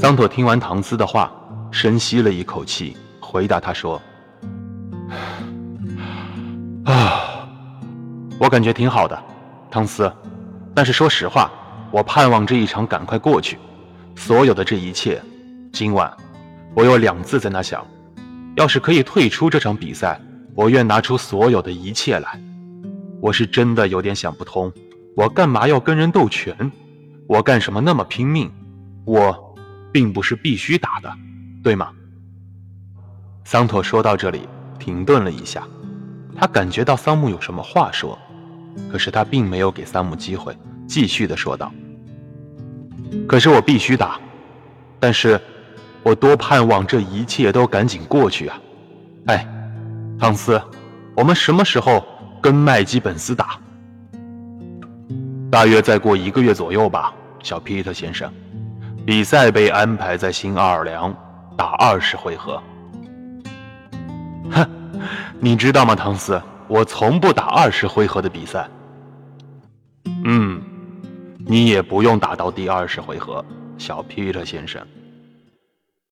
桑托听完唐斯的话，深吸了一口气，回答他说：“啊，我感觉挺好的，唐斯。但是说实话，我盼望这一场赶快过去。所有的这一切，今晚我有两次在那想，要是可以退出这场比赛，我愿拿出所有的一切来。我是真的有点想不通，我干嘛要跟人斗拳？我干什么那么拼命？我并不是必须打的，对吗？”桑托说到这里，停顿了一下，他感觉到桑木有什么话说。可是他并没有给桑姆机会，继续的说道：“可是我必须打，但是，我多盼望这一切都赶紧过去啊！哎，汤斯，我们什么时候跟麦基本斯打？大约再过一个月左右吧，小皮特先生。比赛被安排在新奥尔良，打二十回合。哼，你知道吗，唐斯？”我从不打二十回合的比赛。嗯，你也不用打到第二十回合，小皮特先生。